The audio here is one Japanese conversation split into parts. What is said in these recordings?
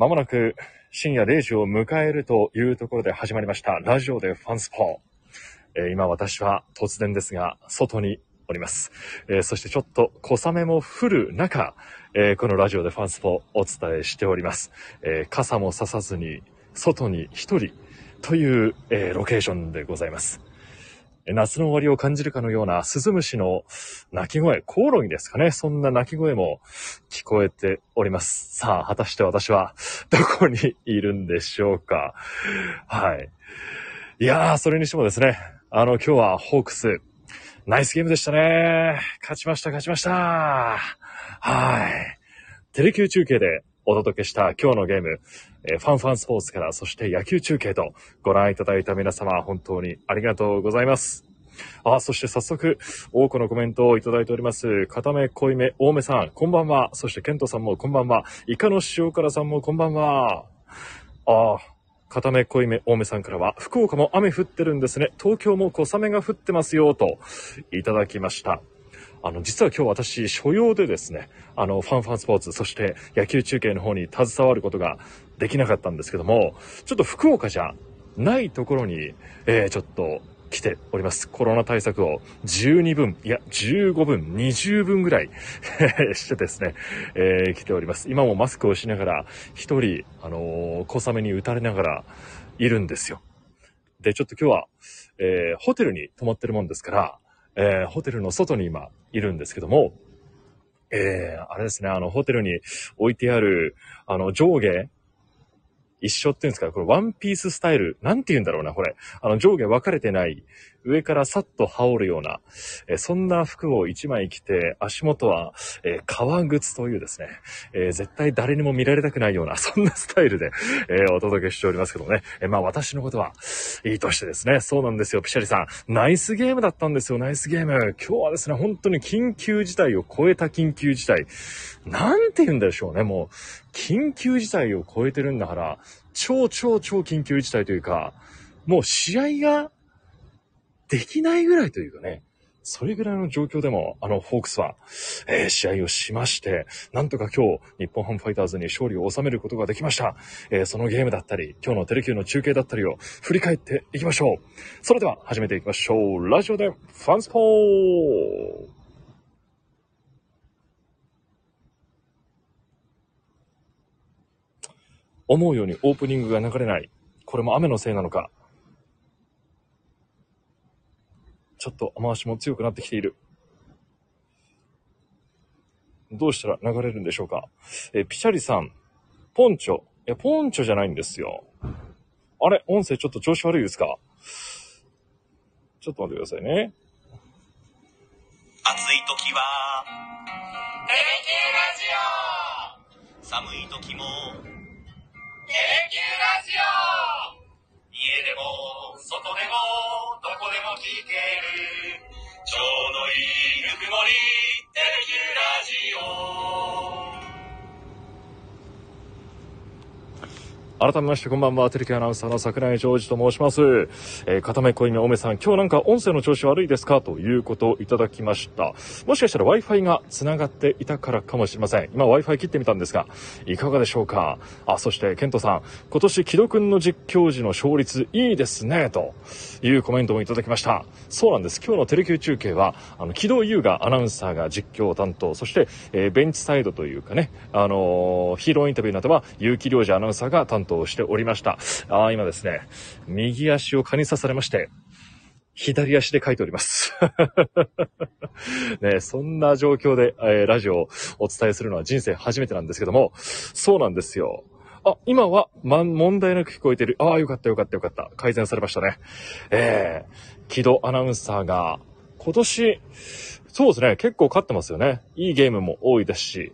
まもなく深夜0時を迎えるというところで始まりました。ラジオでファンスポ。えー今私は突然ですが、外におります。えーそしてちょっと小雨も降る中、えーこのラジオでファンスポをお伝えしております。えー傘もささずに、外に一人という、えロケーションでございます。夏の終わりを感じるかのようなスズムシの鳴き声、コオロギですかね。そんな鳴き声も聞こえております。さあ、果たして私はどこにいるんでしょうか。はい。いやー、それにしてもですね、あの、今日はホークス、ナイスゲームでしたね。勝ちました、勝ちました。はい。テレキュー中継でお届けした今日のゲーム、えーファンファンスポーツから、そして野球中継とご覧いただいた皆様、本当にありがとうございます。あ、そして早速、多くのコメントをいただいております。片目、濃いめ、大目さん、こんばんは。そして、ケントさんもこんばんは。イカの塩辛さんもこんばんは。あ片目、濃いめ、大目さんからは、福岡も雨降ってるんですね。東京も小雨が降ってますよ、と、いただきました。あの、実は今日私、所用でですね、あの、ファンファンスポーツ、そして野球中継の方に携わることができなかったんですけども、ちょっと福岡じゃないところに、えーちょっと来ております。コロナ対策を12分、いや、15分、20分ぐらい してですね、えー来ております。今もマスクをしながら、一人、あのー小雨に打たれながらいるんですよ。で、ちょっと今日は、えーホテルに泊まってるもんですから、えーホテルの外に今いるんですけども、えーあれですね、あの、ホテルに置いてある、あの、上下、一緒っていうんですか、これワンピーススタイル、なんて言うんだろうな、これ。あの、上下分かれてない、上からさっと羽織るような、えそんな服を一枚着て、足元は、え革靴というですね、え絶対誰にも見られたくないような、そんなスタイルで、えお届けしておりますけどね。えまあ私のことはいいとしてですね、そうなんですよ、ピシャリさん。ナイスゲームだったんですよ、ナイスゲーム。今日はですね、本当に緊急事態を超えた緊急事態。なんて言うんでしょうね、もう、緊急事態を超えてるんだから、超超超緊急事態というか、もう試合ができないぐらいというかね、それぐらいの状況でも、あの、ホークスは、えー試合をしまして、なんとか今日、日本ハムファイターズに勝利を収めることができました。えーそのゲームだったり、今日のテレキューの中継だったりを振り返っていきましょう。それでは始めていきましょう。ラジオでファンスポー思うようにオープニングが流れない。これも雨のせいなのか。ちょっと雨足も強くなってきている。どうしたら流れるんでしょうか？えピシャリさん、ポンチョ。いや、ポンチョじゃないんですよ。あれ？音声ちょっと調子悪いですか？ちょっと待ってくださいね。暑い時は「テレキューラジオ」寒い時も「テレキューラジオ」家でも外でもどこでも聞ける。ちょうどいいぬくもり「テレキューラジオ」改めましてこんばんは、テレキアナウンサーの桜井ジョージと申します。えー、片目濃いめおめさん、今日なんか音声の調子悪いですか？ということをいただきました。もしかしたら Wi-Fi が繋がっていたからかもしれません。今 Wi-Fi 切ってみたんですが、いかがでしょうか？あ、そして、ケントさん、今年、木戸くんの実況時の勝率いいですね、というコメントもいただきました。そうなんです。今日のテレキュー中継は、あの、木戸優雅アナウンサーが実況を担当、そして、えーベンチサイドというかね、あのーヒーローインタビューなどは、結城良二アナウンサーが担当しておりました。あー今ですね、右足を蚊に刺されまして、左足で書いております。ね、そんな状況で、えーラジオをお伝えするのは人生初めてなんですけども、そうなんですよ。あ、今は、ま、問題なく聞こえてる。ああ、よかったよかったよかった。改善されましたね。えー、木戸アナウンサーが、今年、そうですね、結構勝ってますよね。いいゲームも多いですし、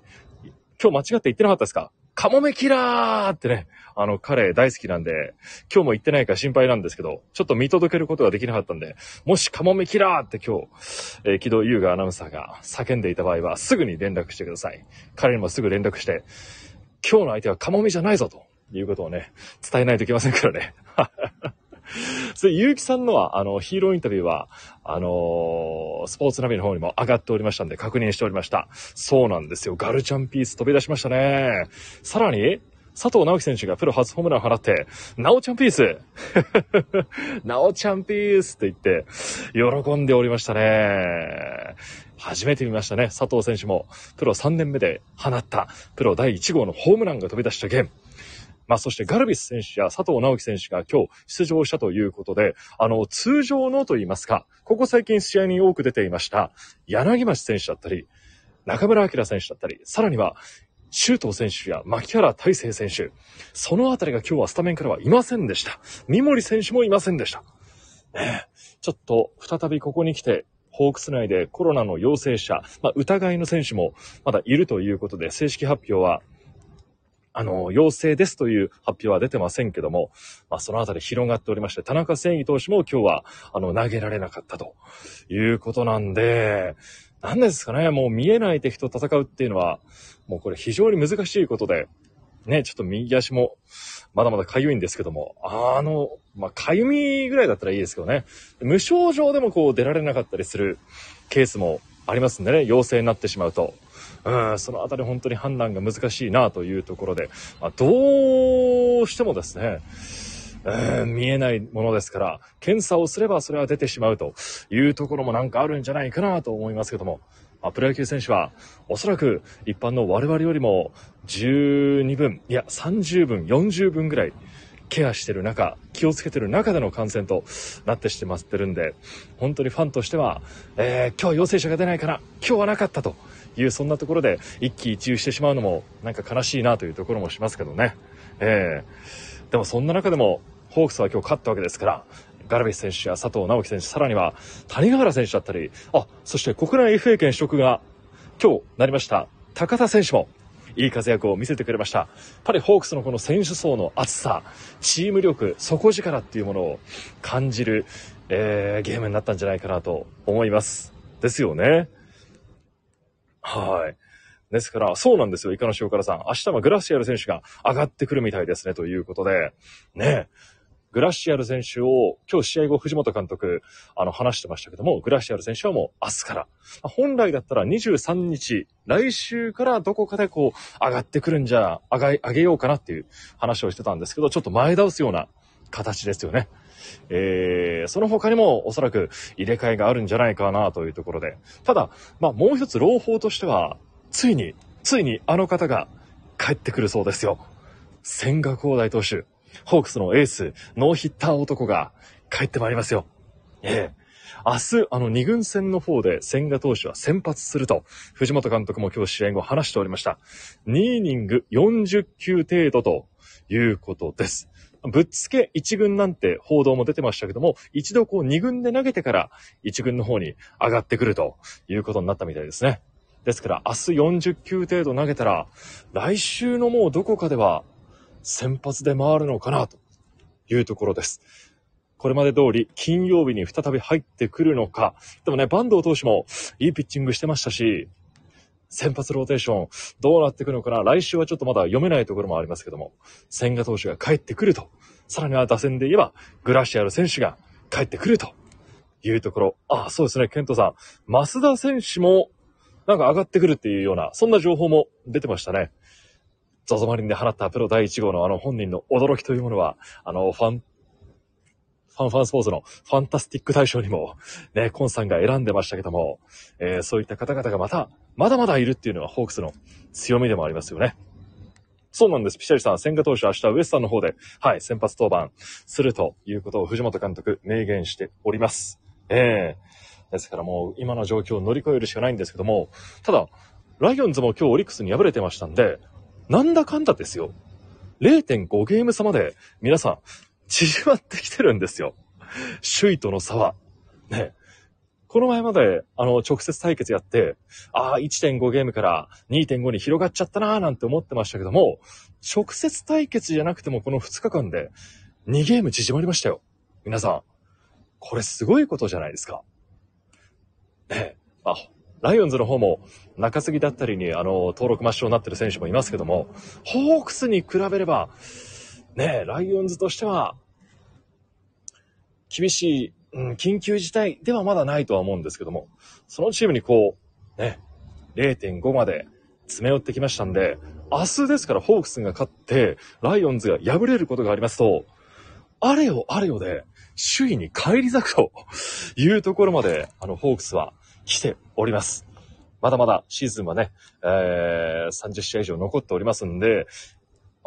今日間違って言ってなかったですか？カモメキラーってね、あの、彼大好きなんで、今日も行ってないか心配なんですけど、ちょっと見届けることができなかったんで、もしカモメキラーって今日、えー、木戸優雅アナウンサーが叫んでいた場合は、すぐに連絡してください。彼にもすぐ連絡して、今日の相手はカモメじゃないぞということをね、伝えないといけませんからね。それ、ゆうきさんのは、あの、ヒーローインタビューは、あのースポーツナビの方にも上がっておりましたんで、確認しておりました。そうなんですよ。ガルチャンピース飛び出しましたね。さらに、佐藤直樹選手がプロ初ホームランを放って、なおちゃんピース なおちゃんピースって言って、喜んでおりましたね。初めて見ましたね。佐藤選手も、プロ3年目で放った、プロ第1号のホームランが飛び出したゲーム。まあ、そしてガルビス選手や佐藤直樹選手が今日出場したということで、あの、通常のと言いますか、ここ最近試合に多く出ていました、柳町選手だったり、中村晃選手だったり、さらには、周東選手や牧原大成選手、そのあたりが今日はスタメンからはいませんでした。三森選手もいませんでした。ね、ちょっと再びここに来て、ホークス内でコロナの陽性者、まあ、疑いの選手もまだいるということで、正式発表はあの、陽性ですという発表は出てませんけども、まあ、そのあたり広がっておりまして、田中誠義投手も今日は、あの、投げられなかったということなんで、何ですかね、もう見えない敵と戦うっていうのは、もうこれ非常に難しいことで、ね、ちょっと右足も、まだまだ痒いんですけども、あの、まあ、痒みぐらいだったらいいですけどね、無症状でもこう出られなかったりするケースもありますんでね、陽性になってしまうと。そのあたり本当に判断が難しいなというところで、まあ、どうしてもですね、見えないものですから、検査をすればそれは出てしまうというところもなんかあるんじゃないかなと思いますけども、まあ、プロ野球選手はおそらく一般の我々よりも12分、いや30分、40分ぐらいケアしてる中、気をつけてる中での感染となってしてまってるんで、本当にファンとしては、えー、今日は陽性者が出ないから、今日はなかったと。いうそんなところで一喜一憂してしまうのもなんか悲しいなというところもしますけどね。えー、でもそんな中でもホークスは今日勝ったわけですから、ガラビス選手や佐藤直樹選手、さらには谷川原選手だったり、あ、そして国内 FA 権取得が今日なりました高田選手もいい活躍を見せてくれました。やっぱりホークスのこの選手層の厚さ、チーム力、底力っていうものを感じる、えー、ゲームになったんじゃないかなと思います。ですよね。はい。ですから、そうなんですよ、イカの塩辛さん。明日はグラシアル選手が上がってくるみたいですね、ということで、ね、グラシアル選手を、今日試合後藤本監督、あの、話してましたけども、グラシアル選手はもう明日から、本来だったら23日、来週からどこかでこう、上がってくるんじゃ、上げ、上げようかなっていう話をしてたんですけど、ちょっと前倒すような形ですよね。えー、その他にもおそらく入れ替えがあるんじゃないかなというところで。ただ、まあもう一つ朗報としては、ついに、ついにあの方が帰ってくるそうですよ。千賀光大投手、ホークスのエース、ノーヒッター男が帰ってまいりますよ。ええー明日、あの、二軍戦の方で千賀投手は先発すると、藤本監督も今日試合後話しておりました。2イニング40球程度ということです。ぶっつけ1軍なんて報道も出てましたけども、一度こう2軍で投げてから1軍の方に上がってくるということになったみたいですね。ですから明日40球程度投げたら、来週のもうどこかでは先発で回るのかなというところです。これまで通り金曜日に再び入ってくるのか。でもね、坂東投手もいいピッチングしてましたし、先発ローテーション、どうなっていくのかな？来週はちょっとまだ読めないところもありますけども、千賀投手が帰ってくると。さらには打線で言えば、グラシアル選手が帰ってくるというところ。ああ、そうですね、ケントさん。増田選手も、なんか上がってくるっていうような、そんな情報も出てましたね。ゾゾマリンで放ったプロ第1号のあの本人の驚きというものは、あの、ファンファンファンスポーツのファンタスティック大賞にも、ね、コンさんが選んでましたけども、えー、そういった方々がまた、まだまだいるっていうのはホークスの強みでもありますよね。そうなんです。ピシャリさん、千賀投手明日ウエスタンの方で、はい、先発登板するということを藤本監督明言しております。ええー、ですからもう今の状況を乗り越えるしかないんですけども、ただ、ライオンズも今日オリックスに敗れてましたんで、なんだかんだですよ。0.5ゲーム差まで皆さん縮まってきてるんですよ。首位との差は。ね。この前まで、あの、直接対決やって、ああ、1.5ゲームから2.5に広がっちゃったなーなんて思ってましたけども、直接対決じゃなくてもこの2日間で2ゲーム縮まりましたよ。皆さん。これすごいことじゃないですか。ねまあ、ライオンズの方も中継ぎだったりに、あの、登録抹消になってる選手もいますけども、ホークスに比べれば、ね、ライオンズとしては、厳しい、うん、緊急事態ではまだないとは思うんですけども、そのチームにこう、ね、0.5まで詰め寄ってきましたんで、明日ですからホークスが勝って、ライオンズが敗れることがありますと、あれよあれよで、首位に返り咲くというところまで、あの、ホークスは来ております。まだまだシーズンはね、えー、30試合以上残っておりますんで、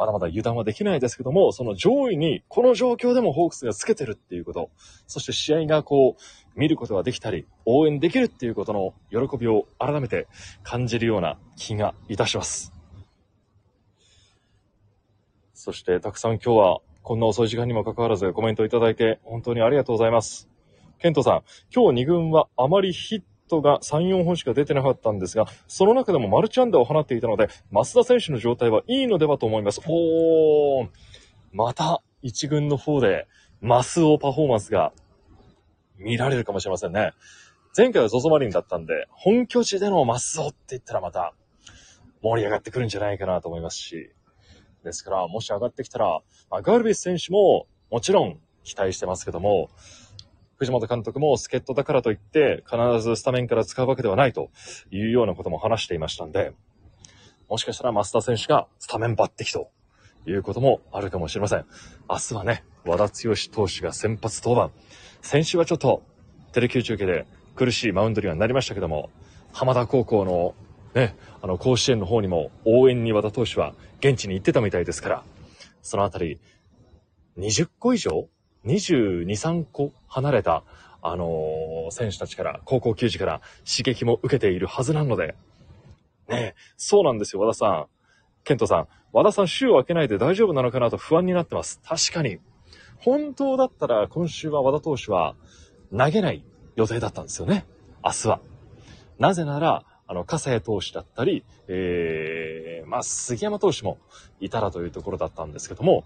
まだまだ油断はできないですけども、その上位にこの状況でもホークスがつけてるっていうこと、そして試合がこう、見ることができたり、応援できるっていうことの喜びを改めて感じるような気がいたします。そして、たくさん今日はこんな遅い時間にもかかわらずコメントいただいて本当にありがとうございます。ケントさん、今日2軍はあまりヒットが3、4本しか出てなかったんですが、その中でもマルチアンダーを放っていたので、増田選手の状態はいいのではと思います。おー、また1軍の方でマスオパフォーマンスが見られるかもしれませんね。前回は ZOZO マリンだったんで、本拠地でのマスオって言ったらまた盛り上がってくるんじゃないかなと思いますし、ですから、もし上がってきたら、まあ、ガルビス選手ももちろん期待してますけども、藤本監督も助っ人だからといって、必ずスタメンから使うわけではないというようなことも話していましたんで、もしかしたら増田選手がスタメン抜擢ということもあるかもしれません。明日はね、和田剛投手が先発登板。先週はちょっとテレキュー中継で苦しいマウンドにはなりましたけども、浜田高校のね、あの甲子園の方にも応援に和田投手は現地に行ってたみたいですから、そのあたり20個以上 ?22、3個離れた、あのー選手たちから、高校球児から刺激も受けているはずなので、ね、そうなんですよ、和田さん。ケントさん、和田さん週を明けないで大丈夫なのかなと不安になってます。確かに。本当だったら今週は和田投手は投げない予定だったんですよね。明日は。なぜなら、あの、笠谷投手だったり、えー、まあ、杉山投手もいたらというところだったんですけども、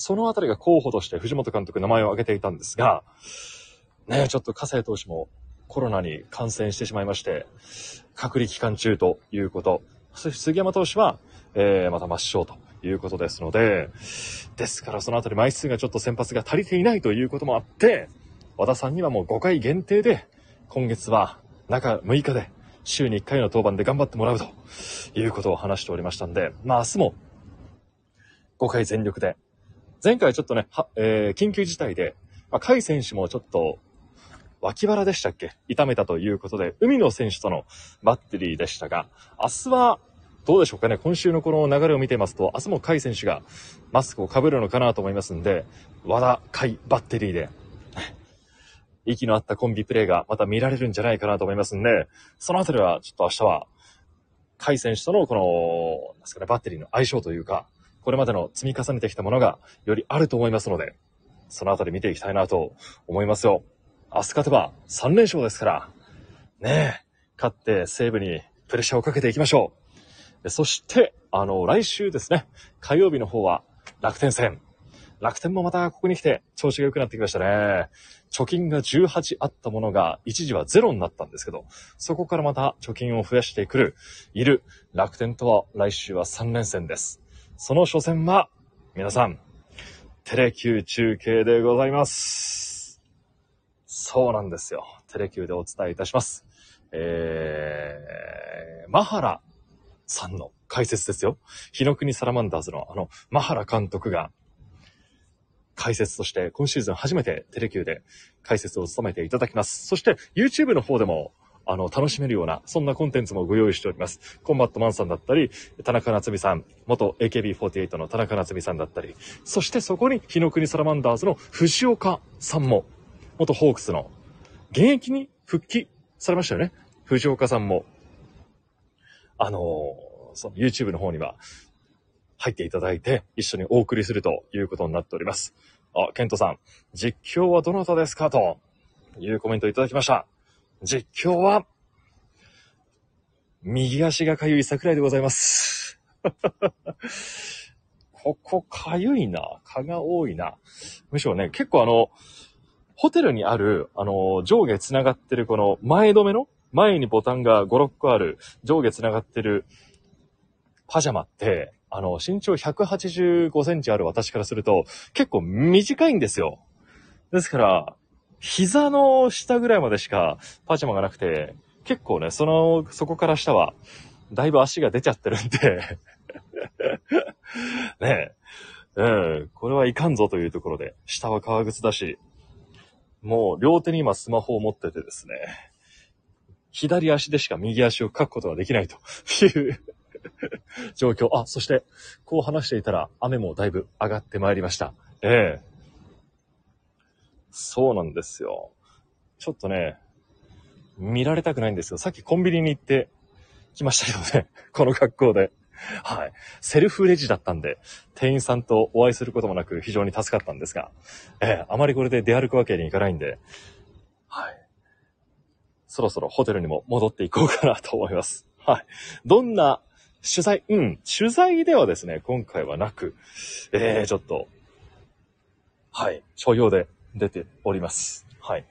そのあたりが候補として藤本監督名前を挙げていたんですが、ねちょっと笠谷投手もコロナに感染してしまいまして、隔離期間中ということ。そして杉山投手は、えー、また抹消ということですので、ですからそのあたり枚数がちょっと先発が足りていないということもあって、和田さんにはもう5回限定で、今月は中6日で週に1回の登板で頑張ってもらうということを話しておりましたんで、まあ明日も5回全力で、前回ちょっとね、はえー緊急事態で、まあ、甲斐選手もちょっと脇腹でしたっけ？痛めたということで、海野選手とのバッテリーでしたが、明日はどうでしょうかね？今週のこの流れを見てますと、明日も甲斐選手がマスクを被るのかなと思いますんで、和田甲斐バッテリーで、息の合ったコンビプレーがまた見られるんじゃないかなと思いますんで、そのあたりはちょっと明日は、甲斐選手とのこの、なんですかね、バッテリーの相性というか、これまでの積み重ねてきたものがよりあると思いますので、そのあたり見ていきたいなと思いますよ。明日勝てば3連勝ですから、ねえ、勝って西武にプレッシャーをかけていきましょう。そして、あの、来週ですね、火曜日の方は楽天戦。楽天もまたここに来て調子が良くなってきましたね。貯金が18あったものが一時はゼロになったんですけど、そこからまた貯金を増やしてくる、いる楽天とは来週は3連戦です。その初戦は、皆さん、テレキュー中継でございます。そうなんですよ。テレキューでお伝えいたします。えー、マハラさんの解説ですよ。日の国サラマンダーズのあの、マハラ監督が、解説として今シーズン初めてテレキューで解説を務めていただきます。そして YouTube の方でもあの、楽しめるような、そんなコンテンツもご用意しております。コンバットマンさんだったり、田中夏美さん、元 AKB48 の田中夏美さんだったり、そしてそこに日の国サラマンダーズの藤岡さんも、元ホークスの、現役に復帰されましたよね。藤岡さんも、あのーその YouTube の方には入っていただいて、一緒にお送りするということになっております。あ、ケントさん、実況はどなたですか？というコメントいただきました。実況は、右足がかゆい桜井でございます。ここかゆいな。蚊が多いな。むしろね、結構あの、ホテルにある、あの、上下つながってるこの前止めの前にボタンが5、6個ある上下つながってるパジャマって、あの、身長185センチある私からすると結構短いんですよ。ですから、膝の下ぐらいまでしかパジャマがなくて、結構ね、その、そこから下はだいぶ足が出ちゃってるんで ねえ、うん、これはいかんぞというところで、下は革靴だし、もう両手に今スマホを持っててですね、左足でしか右足をかくことができないという 状況。あ、そして、こう話していたら雨もだいぶ上がってまいりました。ええそうなんですよ。ちょっとね、見られたくないんですよ。さっきコンビニに行ってきましたけどね。この格好で。はい。セルフレジだったんで、店員さんとお会いすることもなく非常に助かったんですが、ええあまりこれで出歩くわけにいかないんで、はい。そろそろホテルにも戻っていこうかなと思います。はい。どんな取材、うん、取材ではですね、今回はなく、えー、ちょっと、はい、所用で出ております。はい。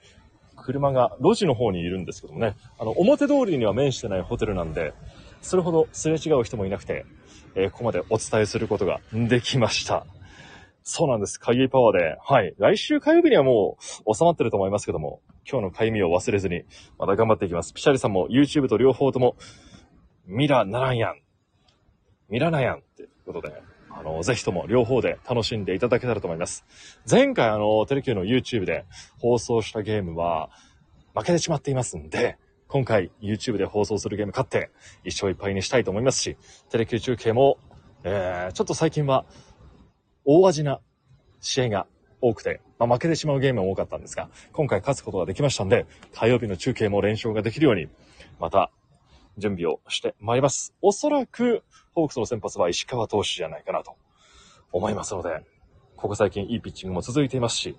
車が路地の方にいるんですけどもね、あの、表通りには面してないホテルなんで、それほどすれ違う人もいなくて、えーここまでお伝えすることができました。そうなんです。かゆいパワーで、はい。来週火曜日にはもう収まってると思いますけども、今日のかゆみを忘れずに、また頑張っていきます。ピシャリさんも YouTube と両方とも、ミラならんやん。ミラなやんってことで、あの、ぜひとも両方で楽しんでいただけたらと思います。前回あの、テレキューの YouTube で放送したゲームは、負けてしまっていますんで、今回 YouTube で放送するゲーム勝って、一勝いっぱいにしたいと思いますし、テレキュー中継も、えー、ちょっと最近は、大味な試合が多くて、まあ、負けてしまうゲームも多かったんですが、今回勝つことができましたんで、火曜日の中継も連勝ができるように、また、準備をしてまいります。おそらく、ホークスの先発は石川投手じゃないかなと思いますので、ここ最近いいピッチングも続いていますし、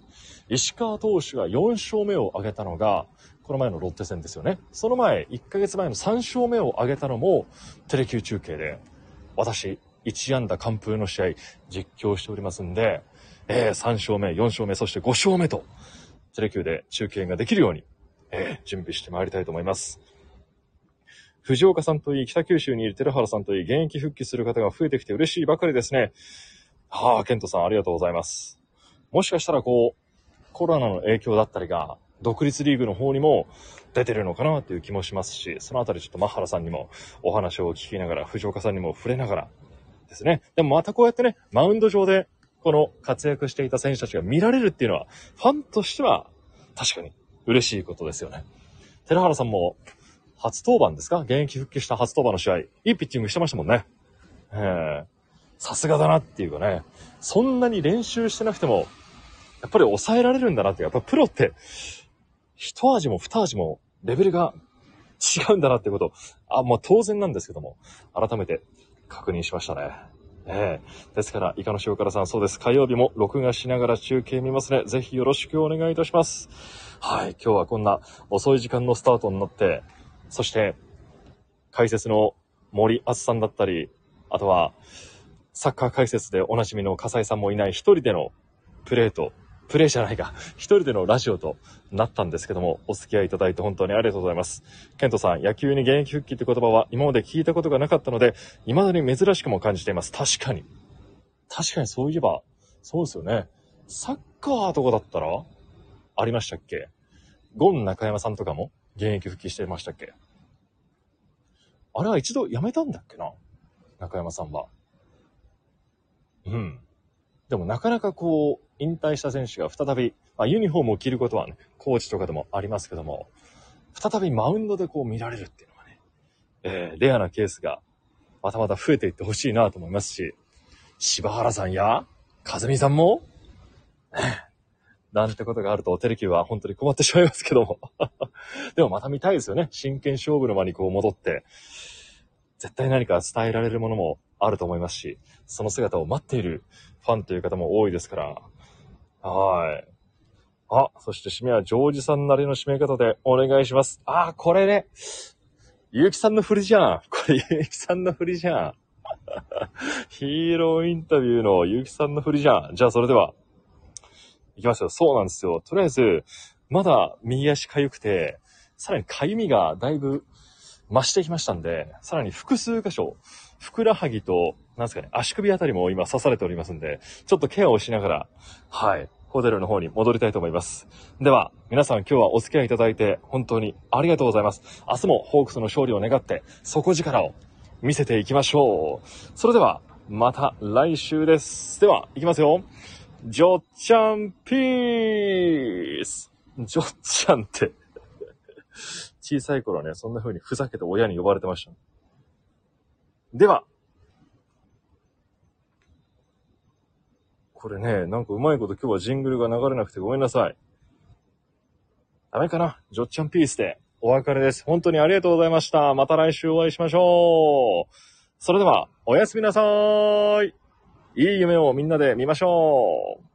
石川投手が4勝目を挙げたのが、この前のロッテ戦ですよね。その前、1ヶ月前の3勝目を挙げたのも、テレキュー中継で、私、1安打完封の試合、実況しておりますんで、えー、3勝目、4勝目、そして5勝目と、テレキューで中継ができるように、えー、準備してまいりたいと思います。藤岡さんといい、北九州にいる寺原さんといい、現役復帰する方が増えてきて嬉しいばかりですね。はあ、ケントさんありがとうございます。もしかしたらこう、コロナの影響だったりが、独立リーグの方にも出てるのかなという気もしますし、そのあたりちょっとマッハラさんにもお話を聞きながら、藤岡さんにも触れながらですね。でもまたこうやってね、マウンド上でこの活躍していた選手たちが見られるっていうのは、ファンとしては確かに嬉しいことですよね。寺原さんも初登板ですか？現役復帰した初登板の試合、いいピッチングしてましたもんね。ええさすがだなっていうかね、そんなに練習してなくても、やっぱり抑えられるんだなって、やっぱプロって、一味も二味もレベルが違うんだなってこと、あ、まあ当然なんですけども、改めて確認しましたね。ええですから、イカの塩辛さん、そうです。火曜日も録画しながら中継見ますね。ぜひよろしくお願いいたします。はい、今日はこんな遅い時間のスタートになって、そして、解説の森厚さんだったり、あとは、サッカー解説でおなじみの笠井さんもいない一人でのプレーと、プレイじゃないか、一人でのラジオとなったんですけども、お付き合いいただいて本当にありがとうございます。ケントさん、野球に現役復帰って言葉は今まで聞いたことがなかったので、未だに珍しくも感じています。確かに。確かにそういえば、そうですよね。サッカーとかだったら、ありましたっけ？ゴン中山さんとかも現役復帰してましたっけ？あれは一度辞めたんだっけな？中山さんは。うん。でもなかなかこう、引退した選手が再び、まあ、ユニフォームを着ることはね、コーチとかでもありますけども、再びマウンドでこう見られるっていうのはね、えー、レアなケースがまたまた増えていってほしいなと思いますし、柴原さんや、和美さんも、なんてことがあると、テレキューは本当に困ってしまいますけども。でもまた見たいですよね。真剣勝負の場にこう戻って、絶対何か伝えられるものもあると思いますし、その姿を待っているファンという方も多いですから。はい。あ、そして締めはジョージさんなりの締め方でお願いします。あ、これね。ゆうきさんの振りじゃん。これゆうきさんの振りじゃん。ヒーローインタビューのゆうきさんの振りじゃん。じゃあそれでは、いきますよ。そうなんですよ。とりあえず、まだ右足かゆくて、さらにかゆみがだいぶ増してきましたんで、さらに複数箇所、ふくらはぎと、なんですかね、足首あたりも今刺されておりますんで、ちょっとケアをしながら、はい、ホテルの方に戻りたいと思います。では、皆さん今日はお付き合いいただいて、本当にありがとうございます。明日もホークスの勝利を願って、底力を見せていきましょう。それでは、また来週です。では、いきますよ。ジョッチャンピースジョッチャンって、小さい頃はね、そんな風にふざけて親に呼ばれてました。では、これね、なんかうまいこと今日はジングルが流れなくてごめんなさい。ダメかな？ジョッチャンピースでお別れです。本当にありがとうございました。また来週お会いしましょう。それでは、おやすみなさーい。いい夢をみんなで見ましょう。